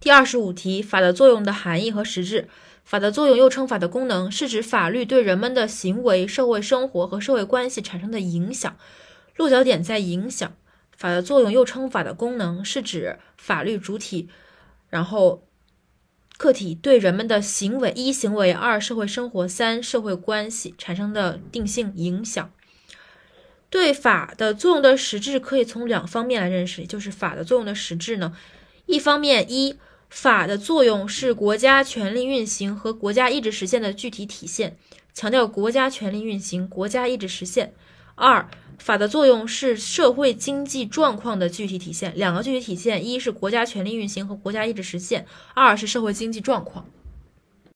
第二十五题，法的作用的含义和实质。法的作用又称法的功能，是指法律对人们的行为、社会生活和社会关系产生的影响。落脚点在影响。法的作用又称法的功能，是指法律主体，然后客体对人们的行为一行为二社会生活三社会关系产生的定性影响。对法的作用的实质可以从两方面来认识，就是法的作用的实质呢，一方面一。法的作用是国家权力运行和国家意志实现的具体体现，强调国家权力运行、国家意志实现。二，法的作用是社会经济状况的具体体现。两个具体体现，一是国家权力运行和国家意志实现，二是社会经济状况。